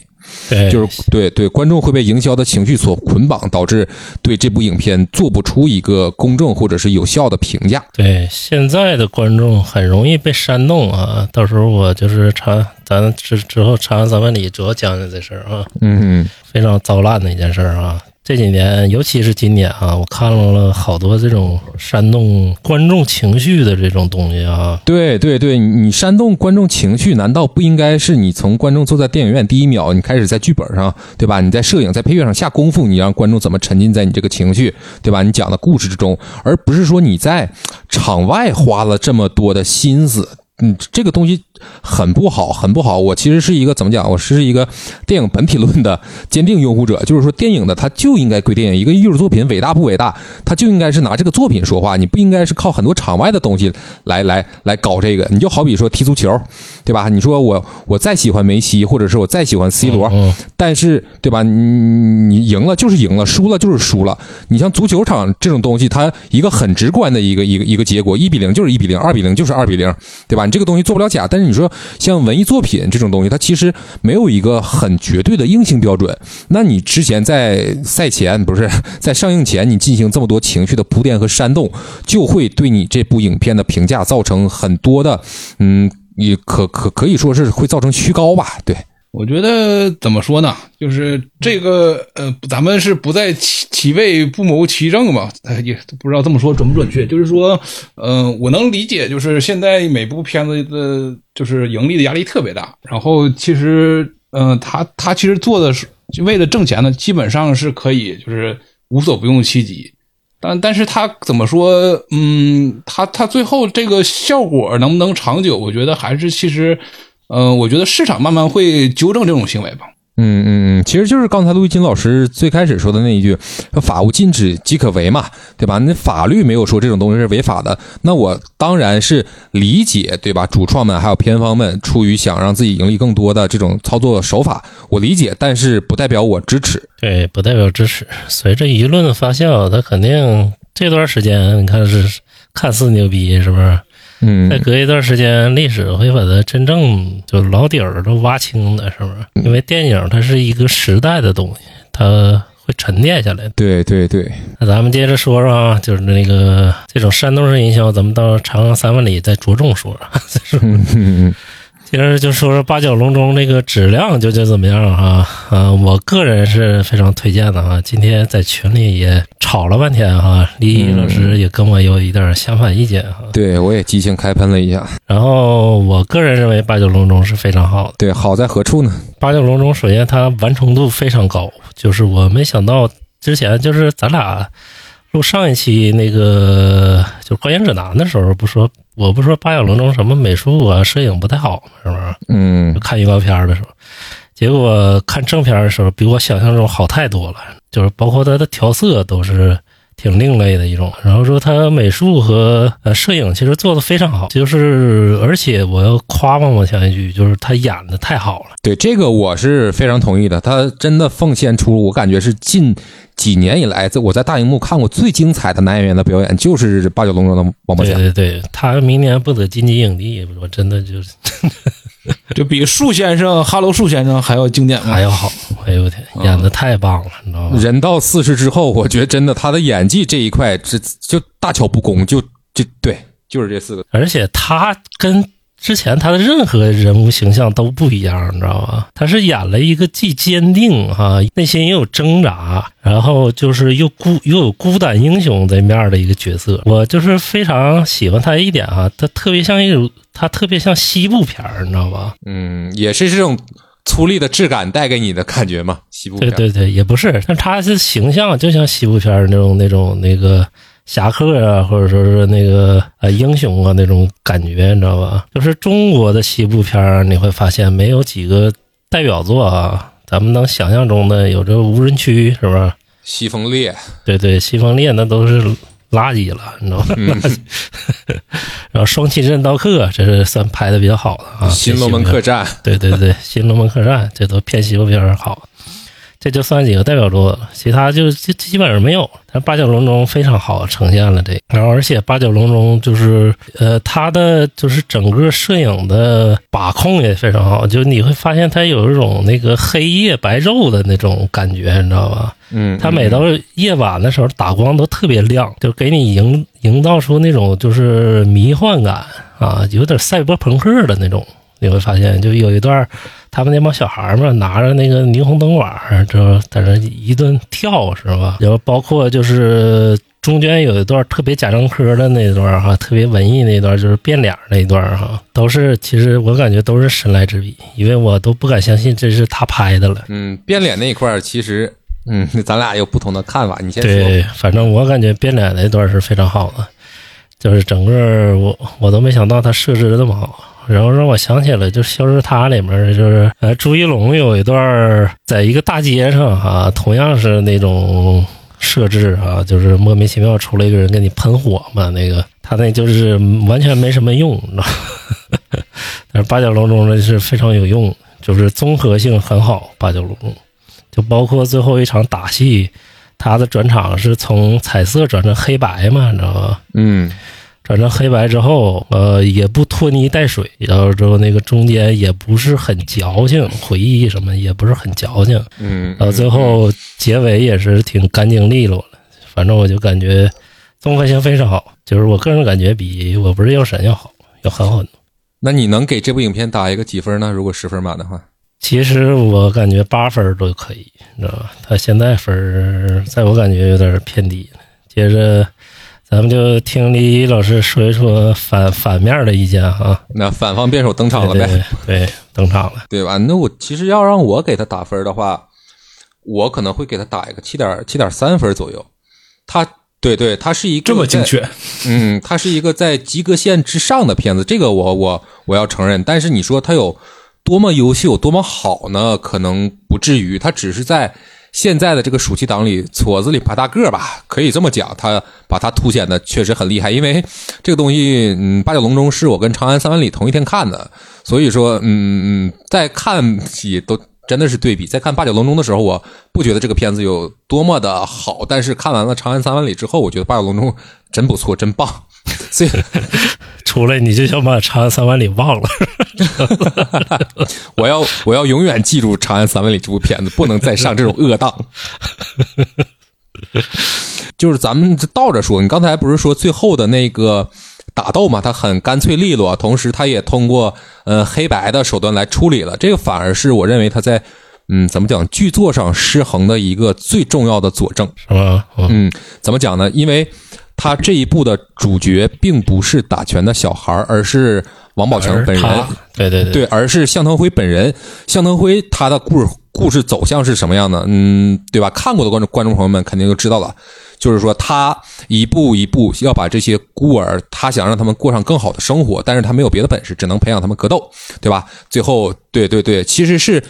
对，就是对对观众会被营销的情绪所捆绑，导致对这部影片做不出一个公正或者是有效的评价。对，现在的观众很容易被煽动啊！到时候我就是查，咱之之后查完三万里主要讲讲这事儿啊，嗯非常糟烂的一件事儿啊。这几年，尤其是今年啊，我看了好多这种煽动观众情绪的这种东西啊。对对对，你煽动观众情绪，难道不应该是你从观众坐在电影院第一秒，你开始在剧本上，对吧？你在摄影、在配乐上下功夫，你让观众怎么沉浸在你这个情绪，对吧？你讲的故事之中，而不是说你在场外花了这么多的心思。嗯，这个东西很不好，很不好。我其实是一个怎么讲？我是一个电影本体论的坚定拥护者，就是说，电影的它就应该归电影，一个艺术作品伟大不伟大，它就应该是拿这个作品说话，你不应该是靠很多场外的东西来来来搞这个。你就好比说踢足球，对吧？你说我我再喜欢梅西，或者是我再喜欢 C 罗，嗯，但是对吧？你你赢了就是赢了，输了就是输了。你像足球场这种东西，它一个很直观的一个一个一个结果，一比零就是一比零，二比零就是二比零，对吧？这个东西做不了假。但是你说像文艺作品这种东西，它其实没有一个很绝对的硬性标准。那你之前在赛前不是在上映前，你进行这么多情绪的铺垫和煽动，就会对你这部影片的评价造成很多的，嗯，你可可可以说是会造成虚高吧？对。我觉得怎么说呢？就是这个呃，咱们是不在其其位不谋其政吧，呃也不知道这么说准不准确。就是说，嗯、我能理解，就是现在每部片子的，就是盈利的压力特别大。然后其实，嗯、他他其实做的是为了挣钱呢，基本上是可以就是无所不用其极。但但是他怎么说？嗯，他他最后这个效果能不能长久？我觉得还是其实。嗯，我觉得市场慢慢会纠正这种行为吧。嗯嗯嗯，其实就是刚才陆一金老师最开始说的那一句“法无禁止即可为”嘛，对吧？那法律没有说这种东西是违法的，那我当然是理解，对吧？主创们还有片方们出于想让自己盈利更多的这种操作手法，我理解，但是不代表我支持。对，不代表支持。随着舆论的发酵，他肯定这段时间你看是看似牛逼，是不是？嗯再隔一段时间，历史会把它真正就老底儿都挖清的，是不是？因为电影它是一个时代的东西，它会沉淀下来的。对对对，那咱们接着说说啊，就是那个这种山东式营销，咱们到长安三万里再着重说。嗯 嗯接着就说说八角笼中这个质量究竟怎么样哈、啊？我个人是非常推荐的啊。今天在群里也吵了半天哈、李毅老师也跟我有一点相反意见哈、对我也激情开喷了一下。然后我个人认为八角笼中是非常好的。对，好在何处呢？八角笼中首先它完成度非常高，就是我没想到之前就是咱俩录上一期那个就《观影指南》的时候，不说我不说八角笼中什么美术啊、摄影不太好吗，是不是？嗯看预告片的时候，结果看正片的时候，比我想象中好太多了。就是包括它的调色都是挺另类的一种。然后说它美术和呃摄影其实做的非常好，就是而且我要夸王宝强一句，就是他演的太好了。对这个我是非常同意的，他真的奉献出我感觉是近几年以来，在我在大荧幕看过最精彩的男演员的表演，就是八角笼中的王宝强。对对对，他明年不得金鸡影帝，我真的就是 就比树先生、哈喽树先生还要经典吗？还要好。哎呦我天，演的太棒了，你知道吗？人到四十之后，我觉得真的他的演技这一块，这就大巧不工，就就对，就是这四个。而且他跟之前他的任何人物形象都不一样，你知道吗？他是演了一个既坚定哈、内心又有挣扎，然后就是又孤又有孤胆英雄这面的一个角色。我就是非常喜欢他一点啊、他特别像一种，他特别像西部片儿，你知道吧？嗯，也是这种粗粝的质感带给你的感觉嘛，西部片。对对对，也不是，但他是形象就像西部片儿那种那种那个侠客啊，或者说是那个呃英雄啊那种感觉，你知道吧？就是中国的西部片儿，你会发现没有几个代表作啊，咱们能想象中的有这无人区，是不是？西风烈，对对，西风烈那都是垃圾了，你知道吗？垃圾。然后双旗镇刀客，这是算拍的比较好的啊。新龙门客栈，对对对，新龙门客栈这都偏西部片儿好，这就算几个代表作了，其他就基基本上没有。但八角笼中非常好呈现了这个，然后而且八角笼中就是呃，它的就是整个摄影的把控也非常好，就你会发现它有一种那个黑夜白昼的那种感觉，你知道吧？嗯，它每到夜晚的时候打光都特别亮，就给你营营造出那种就是迷幻感啊，有点赛博朋克的那种你会发现，就有一段儿他们那帮小孩儿们拿着那个霓虹灯管儿，就在那一顿跳，是吧？然后包括就是中间有一段特别贾樟柯的那段儿哈，特别文艺那段，就是变脸那一段儿哈，都是其实我感觉都是神来之笔，因为我都不敢相信这是他拍的了。嗯，变脸那一块儿其实，嗯，咱俩有不同的看法。你先说。对，反正我感觉变脸那段是非常好的，就是整个我我都没想到他设置的那么好，然后让我想起了就是《消失他》里面就是呃朱一龙有一段在一个大街上啊、同样是那种设置啊，就是莫名其妙出来一个人给你喷火嘛，那个他那就是完全没什么用，你知道？但是八角笼中呢是非常有用，就是综合性很好，八角笼就包括最后一场打戏。他的转场是从彩色转成黑白嘛，你知道吗？嗯转成黑白之后，呃，也不拖泥带水，然后之后那个中间也不是很矫情，回忆什么也不是很矫情，嗯，到最后结尾也是挺干净利落的。反正我就感觉综合性非常好，就是我个人感觉比我不是药神要好，要好很多。那你能给这部影片打一个几分呢？如果十分满的话，其实我感觉八分都可以，你知道吧？他现在分在我感觉有点偏低了。接着，咱们就听李老师说一说反反面的意见啊。那反方辩手登场了呗，对对，对登场了。对吧？那我其实要让我给他打分的话，我可能会给他打一个七点七点三分左右。他对对，他是一个这么精确，嗯，他是一个在及格线之上的片子，这个我我我要承认。但是你说他有多么优秀、多么好呢？可能不至于，他只是在现在的这个暑期档里矬子里拔大个吧，可以这么讲。他把他凸显的确实很厉害，因为这个东西，嗯，《八角笼中》是我跟《长安三万里》同一天看的，所以说，嗯嗯，在看起都。真的是对比，在看《八角笼中》的时候，我不觉得这个片子有多么的好，但是看完了《长安三万里》之后，我觉得《八角笼中》真不错，真棒。所以，出来你就想把《长安三万里》忘了。我要我要永远记住《长安三万里》这部片子，不能再上这种恶当。就是咱们倒着说，你刚才不是说最后的那个打斗嘛，他很干脆利落，同时他也通过呃黑白的手段来处理了，这个反而是我认为他在嗯怎么讲剧作上失衡的一个最重要的佐证。是吧？嗯，嗯，怎么讲呢？因为他这一部的主角并不是打拳的小孩儿，而是王宝强本人。对对对对，而是向腾辉本人。向腾辉他的故事故事走向是什么样的？嗯，对吧？看过的观众观众朋友们肯定就知道了。就是说，他一步一步要把这些孤儿，他想让他们过上更好的生活，但是他没有别的本事，只能培养他们格斗，对吧？最后，对对对，其实是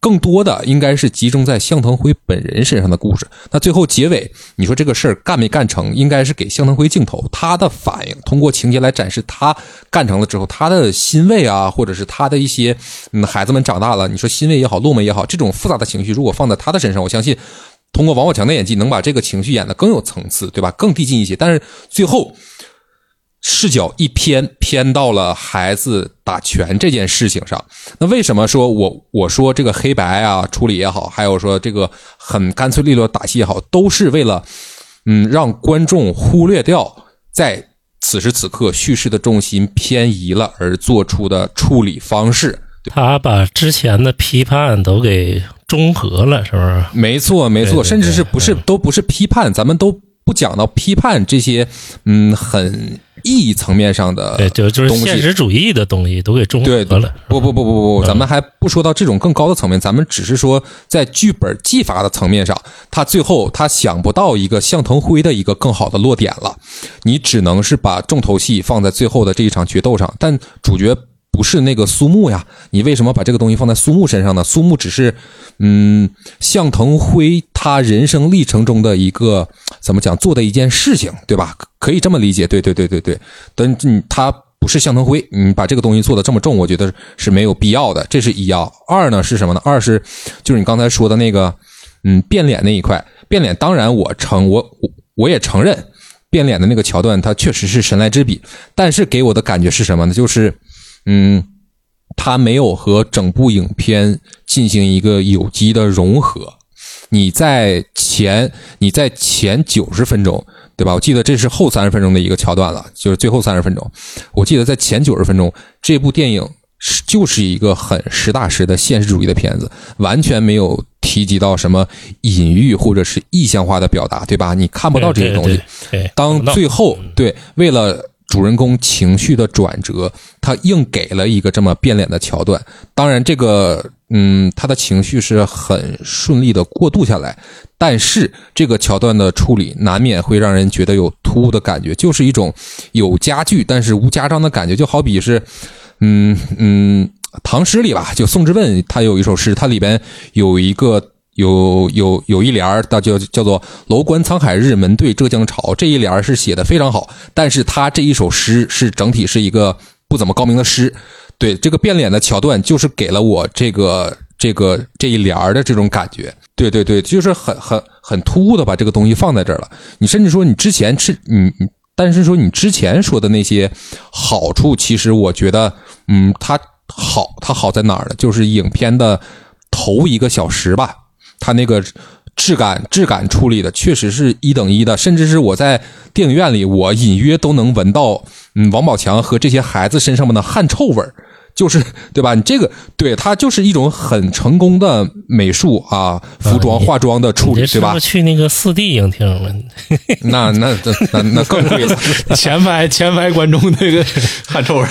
更多的应该是集中在向腾辉本人身上的故事。那最后结尾，你说这个事儿干没干成，应该是给向腾辉镜头他的反应，通过情节来展示他干成了之后他的欣慰啊，或者是他的一些嗯孩子们长大了，你说欣慰也好，落寞也好，这种复杂的情绪，如果放在他的身上，我相信通过王宝强的演技能把这个情绪演得更有层次，对吧？更递进一些。但是最后视角一偏，偏到了孩子打拳这件事情上。那为什么说我我说这个黑白啊处理也好，还有说这个很干脆利落打戏也好，都是为了嗯让观众忽略掉在此时此刻叙事的重心偏移了而做出的处理方式。他把之前的批判都给中和了，是不是？没错，没错，对对甚至是不是都不是批判，咱们都不讲到批判这些，嗯，很意义层面上的对，就就是现实主义的东西都给中和对，了。不不不不不，咱们还不说到这种更高的层面，咱们只是说在剧本技法的层面上，他最后他想不到一个向腾辉的一个更好的落点了，你只能是把重头戏放在最后的这一场决斗上，但主角。不是那个苏木呀，你为什么把这个东西放在苏木身上呢？苏木只是，嗯，向腾辉他人生历程中的一个怎么讲做的一件事情，对吧？可以这么理解，对对对对对。但嗯，他不是向腾辉，你把这个东西做的这么重，我觉得是没有必要的。这是一啊。二呢是什么呢？二是就是你刚才说的那个，嗯，变脸那一块。变脸，当然我承我我也承认，变脸的那个桥段，它确实是神来之笔。但是给我的感觉是什么呢？就是，嗯，它没有和整部影片进行一个有机的融合。你在前你在前九十分钟，对吧？我记得这是后三十分钟的一个桥段了，就是最后三十分钟。我记得在前九十分钟，这部电影是就是一个很实打实的现实主义的片子，完全没有提及到什么隐喻或者是意象化的表达，对吧？你看不到这些东西。当最后对为了主人公情绪的转折，他硬给了一个这么变脸的桥段。当然，这个嗯，他的情绪是很顺利的过渡下来，但是这个桥段的处理难免会让人觉得有突兀的感觉，就是一种有家具但是无家章的感觉，就好比是嗯嗯，唐诗里吧，就宋之问他有一首诗，它里边有一个。有有有一联儿，它叫叫做“楼观沧海日，门对浙江潮”。这一联儿是写的非常好，但是他这一首诗是整体是一个不怎么高明的诗。对这个变脸的桥段，就是给了我这个这个这一联儿的这种感觉。对对对，就是很很很突兀的把这个东西放在这儿了。你甚至说你之前是你，你但是说你之前说的那些好处，其实我觉得，嗯，它好，它好在哪儿呢？就是影片的头一个小时吧。它那个质感质感处理的确实是一等一的，甚至是我在电影院里，我隐约都能闻到，嗯，王宝强和这些孩子身上面的汗臭味儿，就是对吧？你这个对它就是一种很成功的美术啊，服装化妆的处理，对吧去那个四 D 影厅了？那那那那那更贵了，前排前排观众那个汗臭味儿，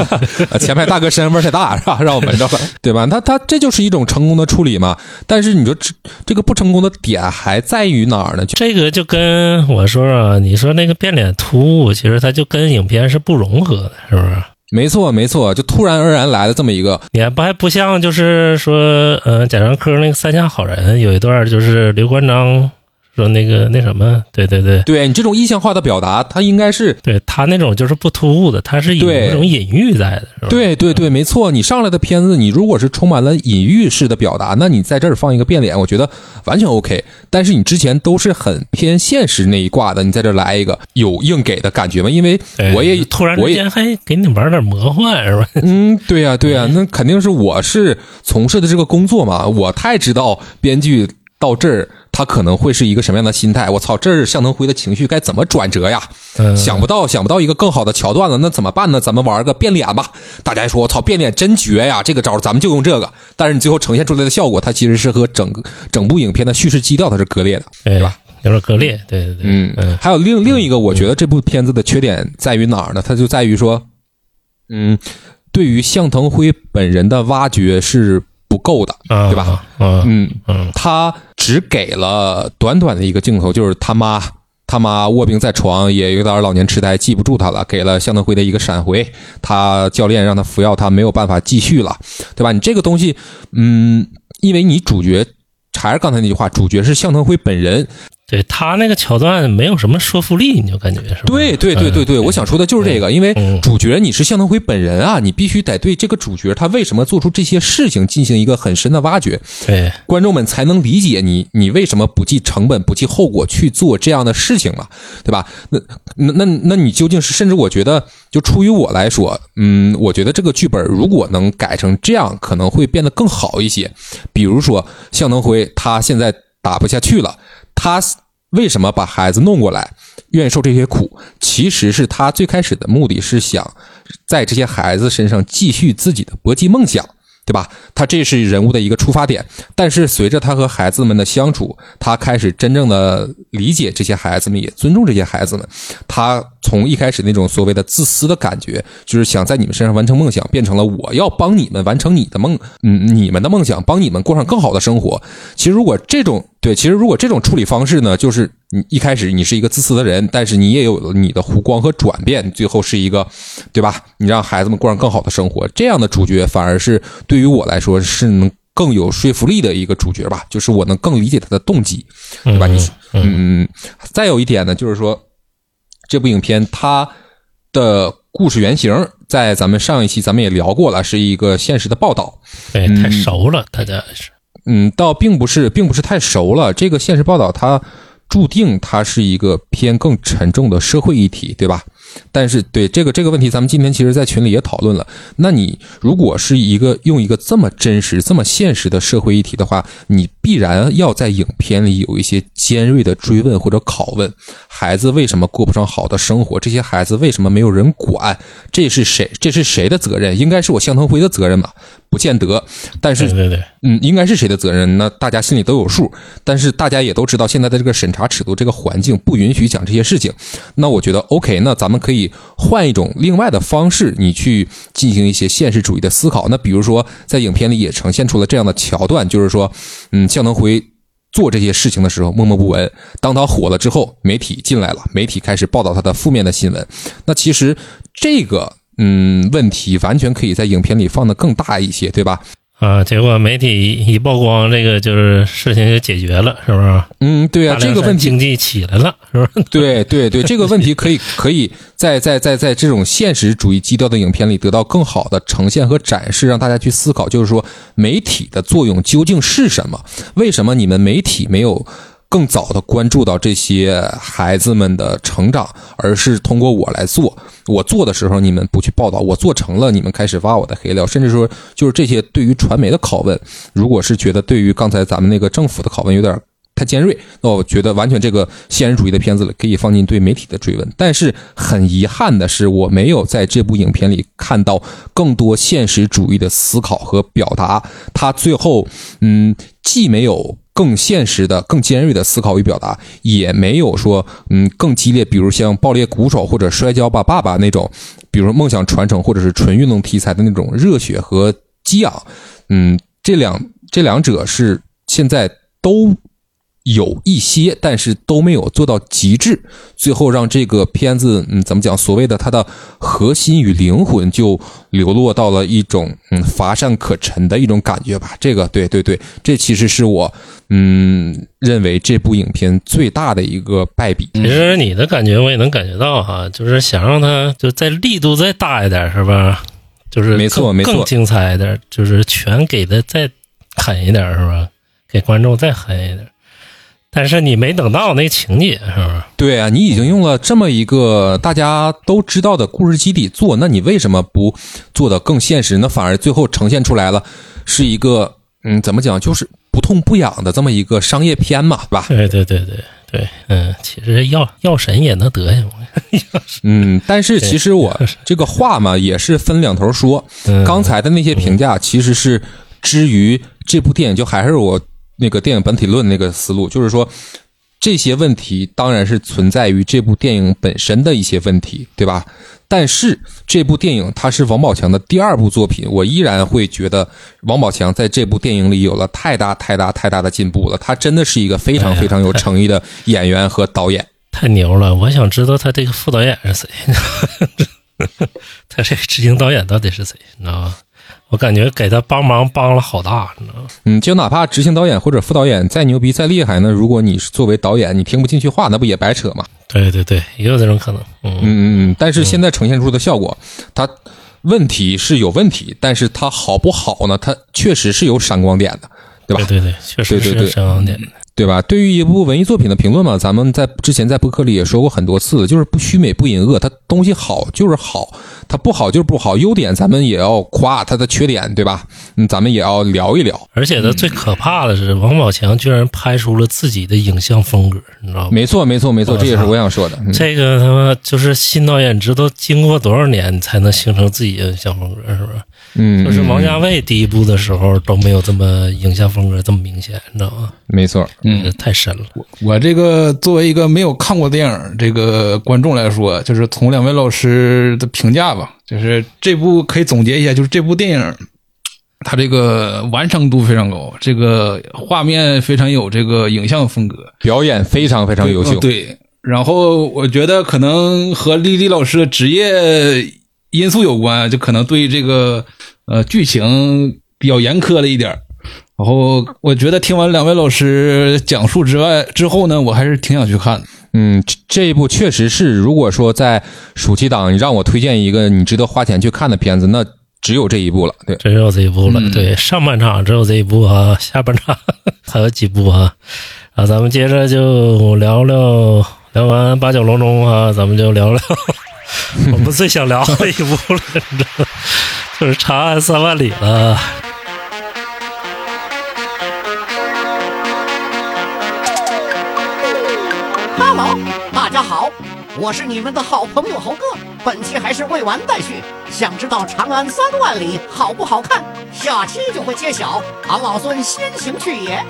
啊前排大哥身上味儿太大是吧？让我闻着了，对吧？他他这就是一种成功的处理嘛。但是你说这这个不成功的点还在于哪儿呢？这个就跟我说说，你说那个变脸突兀，其实它就跟影片是不融合的，是不是？没错没错，就突然而然来了这么一个，也不还不像就是说，嗯，贾樟柯那个《三峡好人》有一段就是刘关张说那个那什么，对对对，对你这种意象化的表达，它应该是对他那种就是不突兀的，他是有对那种隐喻在的，是吧？对对对，没错。你上来的片子，你如果是充满了隐喻式的表达，那你在这儿放一个变脸，我觉得完全 OK。但是你之前都是很偏现实那一挂的，你在这儿来一个有硬给的感觉吗？因为我也突然之间还给你玩点魔幻，是吧？嗯，对呀、对呀、那肯定是我是从事的这个工作嘛，我太知道编剧到这儿他可能会是一个什么样的心态。我操，这儿向腾辉的情绪该怎么转折呀？嗯，想不到，想不到一个更好的桥段了，那怎么办呢？咱们玩个变脸吧。大家说，我操，变脸真绝呀！这个招儿咱们就用这个。但是你最后呈现出来的效果，它其实是和整个整部影片的叙事基调它是割裂的。对吧？有点割裂，对对对，嗯嗯，还有另另一个，我觉得这部片子的缺点在于哪儿呢？它就在于说，嗯，对于向腾辉本人的挖掘是不够的，啊，对吧？嗯嗯，嗯他只给了短短的一个镜头，就是他妈他妈卧病在床，也有点老年痴呆，记不住他了，给了向腾辉的一个闪回，他教练让他服药，他没有办法继续了，对吧？你这个东西，嗯，因为你主角还是刚才那句话，主角是向腾辉本人，对他那个桥段没有什么说服力，你就感觉是吧？对对对对对，我想说的就是这个，因为嗯主角你是向腾辉本人啊，你必须得对这个主角他为什么做出这些事情进行一个很深的挖掘，对观众们才能理解你你为什么不计成本、不计后果去做这样的事情嘛，对吧？那那那那你究竟是，甚至我觉得，就出于我来说，嗯，我觉得这个剧本如果能改成这样，可能会变得更好一些。比如说向腾辉他现在打不下去了，他为什么把孩子弄过来，愿意受这些苦？其实是他最开始的目的是想在这些孩子身上继续自己的搏击梦想。对吧？他这是人物的一个出发点，但是随着他和孩子们的相处，他开始真正的理解这些孩子们，也尊重这些孩子们。他从一开始那种所谓的自私的感觉，就是想在你们身上完成梦想，变成了我要帮你们完成你的梦，嗯，你们的梦想，帮你们过上更好的生活。其实如果这种对，其实如果这种处理方式呢，就是你一开始你是一个自私的人，但是你也有了你的弧光和转变，最后是一个，对吧？你让孩子们过上更好的生活，这样的主角反而是对于我来说是能更有说服力的一个主角吧，就是我能更理解他的动机，对吧？你嗯嗯，嗯，再有一点呢，就是说这部影片它的故事原型，在咱们上一期咱们也聊过了，是一个现实的报道。对，嗯太熟了，大家是嗯，倒并不是，并不是太熟了。这个现实报道它注定它是一个偏更沉重的社会议题，对吧？但是对这个这个问题，咱们今天其实在群里也讨论了。那你如果是一个用一个这么真实、这么现实的社会议题的话，你必然要在影片里有一些尖锐的追问或者拷问：孩子为什么过不上好的生活？这些孩子为什么没有人管？这是谁？这是谁的责任？应该是我向腾辉的责任吧？不见得。但是对对对，嗯，应该是谁的责任？那大家心里都有数。但是大家也都知道，现在的这个审查尺度、这个环境不允许讲这些事情。那我觉得 OK，那咱们可以换一种另外的方式，你去进行一些现实主义的思考。那比如说，在影片里也呈现出了这样的桥段，就是说，嗯，向腾辉。做这些事情的时候默默不闻，当他火了之后，媒体进来了，媒体开始报道他的负面的新闻。那其实这个嗯问题完全可以在影片里放得更大一些，对吧？啊，结果媒体一曝光，这个就是事情就解决了，是不是？嗯，对啊，这个问题经济起来了，是不是？对对对，这个问题可以可以在在在在这种现实主义基调的影片里得到更好的呈现和展示，让大家去思考，就是说媒体的作用究竟是什么？为什么你们媒体没有？更早的关注到这些孩子们的成长，而是通过我来做。我做的时候，你们不去报道；我做成了，你们开始挖我的黑料，甚至说，就是这些对于传媒的拷问，如果是觉得对于刚才咱们那个政府的拷问有点太尖锐，那我觉得完全这个现实主义的片子里可以放进对媒体的追问。但是很遗憾的是，我没有在这部影片里看到更多现实主义的思考和表达。他最后，嗯，既没有更现实的、更尖锐的思考与表达，也没有说，嗯，更激烈，比如像《爆裂鼓手》或者《摔跤吧，爸爸》那种，比如梦想传承或者是纯运动题材的那种热血和激昂。嗯，这两这两者是现在都有一些，但是都没有做到极致，最后让这个片子，嗯，怎么讲？所谓的它的核心与灵魂就流落到了一种嗯乏善可陈的一种感觉吧。这个，对对对，这其实是我嗯认为这部影片最大的一个败笔。其实你的感觉我也能感觉到哈，就是想让它就再力度再大一点，是吧？就是没错更没错更精彩一点，就是全给的再狠一点，是吧？给观众再狠一点。但是你没等到那情节，是吧？对啊，你已经用了这么一个大家都知道的故事基底做，那你为什么不做的更现实？那反而最后呈现出来了是一个嗯，怎么讲，就是不痛不痒的这么一个商业片嘛，对吧？对对对对对，嗯，其实药药神也能得呀，嗯，但是其实我这个话嘛，也是分两头说。嗯刚才的那些评价其实是之于这部电影，就还是我那个电影本体论那个思路，就是说这些问题当然是存在于这部电影本身的一些问题，对吧？但是这部电影它是王宝强的第二部作品，我依然会觉得王宝强在这部电影里有了太大太大太大的进步了。他真的是一个非常非常有诚意的演员和导演。太牛 了！我想知道他这个副导演是谁，他这个执行导演到底是谁，你知道吗？我感觉给他帮忙帮了好大，你知道吗？嗯，就哪怕执行导演或者副导演再牛逼再厉害呢，如果你是作为导演，你听不进去话，那不也白扯吗？对对对，也有这种可能。嗯，嗯。但是现在呈现出的效果，它问题是有问题，但是它好不好呢？它确实是有闪光点的，对吧？对对对，确实是对对对闪光点。对吧？对于一部文艺作品的评论嘛，咱们在之前在播客里也说过很多次了，就是不虚美不隐恶，它东西好就是好，它不好就是不好。优点咱们也要夸它的缺点，对吧？嗯，咱们也要聊一聊。而且呢最可怕的是，王宝强居然拍出了自己的影像风格，你知道吗？没错，没错，没错，这也是我想说的。嗯这个他妈就是新导演知道经过多少年才能形成自己的影像风格，是不是？嗯，就是王家嗯卫第一部的时候都没有这么影像风格这么明显，你知道吗？没错。嗯，太深了。我这个作为一个没有看过电影这个观众来说，就是从两位老师的评价吧，就是这部可以总结一下，就是这部电影它这个完成度非常高，这个画面非常有这个影像风格，表演非常非常优秀。嗯对，然后我觉得可能和丽丽老师的职业因素有关，就可能对这个呃剧情比较严苛了一点儿。然后我觉得听完两位老师讲述之外之后呢，我还是挺想去看的。嗯，这这一部确实是，如果说在暑期档，你让我推荐一个你值得花钱去看的片子，那只有这一部了。对，只有这一部了。嗯对，上半场只有这一部啊，下半场 还有几部啊。啊，咱们接着就聊聊，聊完八角笼中啊，咱们就聊聊 我们最想聊的一部了，你知道吗？就是《长安三万里》了。Hello，大家好，我是你们的好朋友猴哥。本期还是未完待续，想知道《长安三万里》好不好看？下期就会揭晓。俺老孙先行去也。